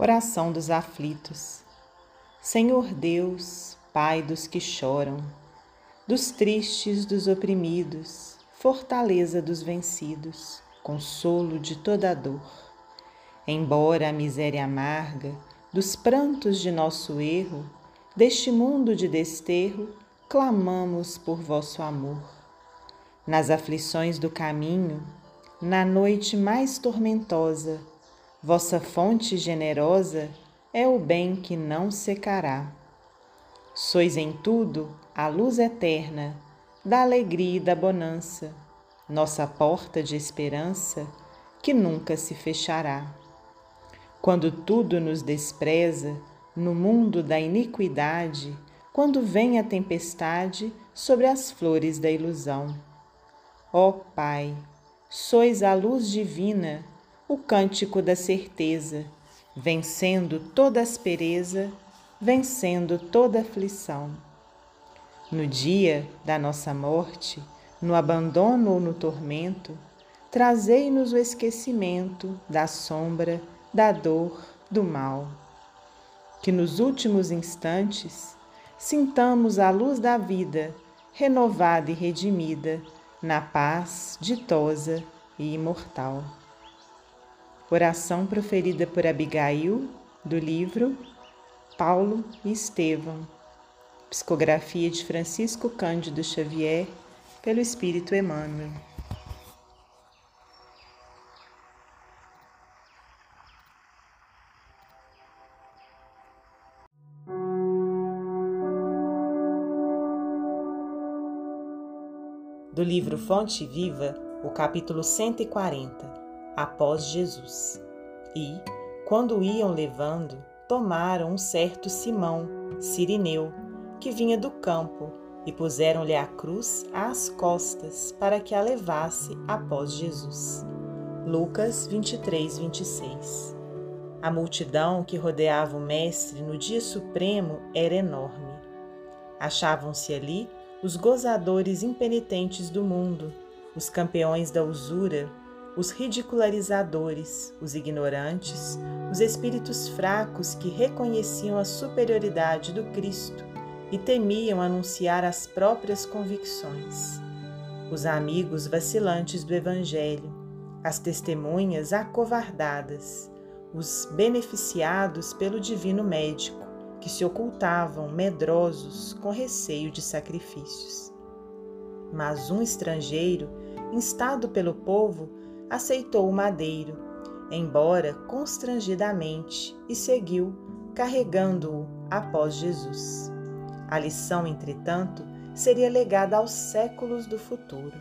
Oração dos aflitos. Senhor Deus, Pai dos que choram, dos tristes, dos oprimidos, fortaleza dos vencidos, consolo de toda dor. Embora a miséria amarga dos prantos de nosso erro, deste mundo de desterro, clamamos por vosso amor. Nas aflições do caminho, na noite mais tormentosa, Vossa fonte generosa é o bem que não secará. Sois em tudo a luz eterna da alegria e da bonança, nossa porta de esperança que nunca se fechará. Quando tudo nos despreza, no mundo da iniquidade, quando vem a tempestade sobre as flores da ilusão. Ó Pai, sois a luz divina o cântico da certeza, vencendo toda aspereza, vencendo toda aflição. No dia da nossa morte, no abandono ou no tormento, trazei-nos o esquecimento da sombra, da dor, do mal. Que nos últimos instantes sintamos a luz da vida, renovada e redimida, na paz ditosa e imortal. Oração proferida por Abigail, do livro Paulo e Estevão. Psicografia de Francisco Cândido Xavier, pelo Espírito Emmanuel. Do livro Fonte Viva, o capítulo 140 após Jesus. E, quando iam levando, tomaram um certo Simão, sirineu, que vinha do campo, e puseram-lhe a cruz às costas para que a levasse após Jesus. Lucas 23, 26 A multidão que rodeava o Mestre no dia supremo era enorme. Achavam-se ali os gozadores impenitentes do mundo, os campeões da usura, os ridicularizadores, os ignorantes, os espíritos fracos que reconheciam a superioridade do Cristo e temiam anunciar as próprias convicções, os amigos vacilantes do Evangelho, as testemunhas acovardadas, os beneficiados pelo divino médico, que se ocultavam medrosos com receio de sacrifícios. Mas um estrangeiro, instado pelo povo, aceitou o madeiro, embora constrangidamente, e seguiu, carregando-o após Jesus. A lição, entretanto, seria legada aos séculos do futuro.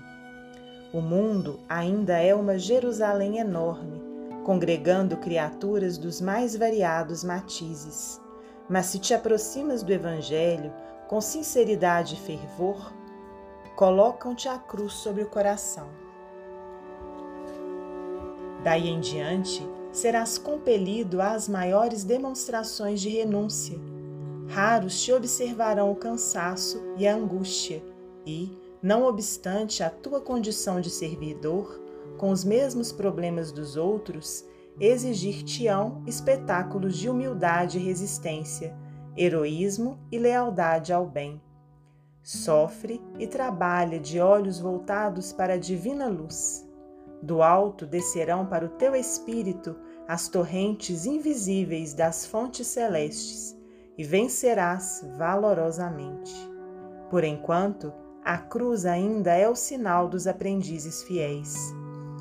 O mundo ainda é uma Jerusalém enorme, congregando criaturas dos mais variados matizes. Mas se te aproximas do Evangelho com sinceridade e fervor, colocam-te a cruz sobre o coração Daí em diante, serás compelido às maiores demonstrações de renúncia. Raros te observarão o cansaço e a angústia, e, não obstante a tua condição de servidor, com os mesmos problemas dos outros, exigir-te-ão espetáculos de humildade e resistência, heroísmo e lealdade ao bem. Sofre e trabalha de olhos voltados para a divina luz do alto descerão para o teu espírito as torrentes invisíveis das fontes celestes e vencerás valorosamente. Por enquanto, a cruz ainda é o sinal dos aprendizes fiéis.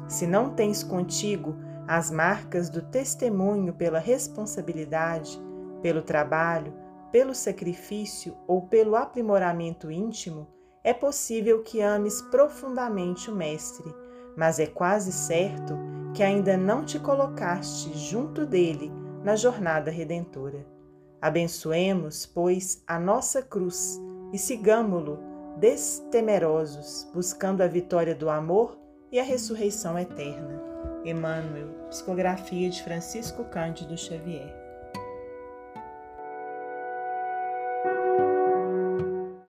Se não tens contigo as marcas do testemunho pela responsabilidade, pelo trabalho, pelo sacrifício ou pelo aprimoramento íntimo, é possível que ames profundamente o Mestre mas é quase certo que ainda não te colocaste junto dele na jornada redentora. Abençoemos, pois, a nossa cruz e sigamo-lo destemerosos, buscando a vitória do amor e a ressurreição eterna. Emmanuel, psicografia de Francisco Cândido Xavier.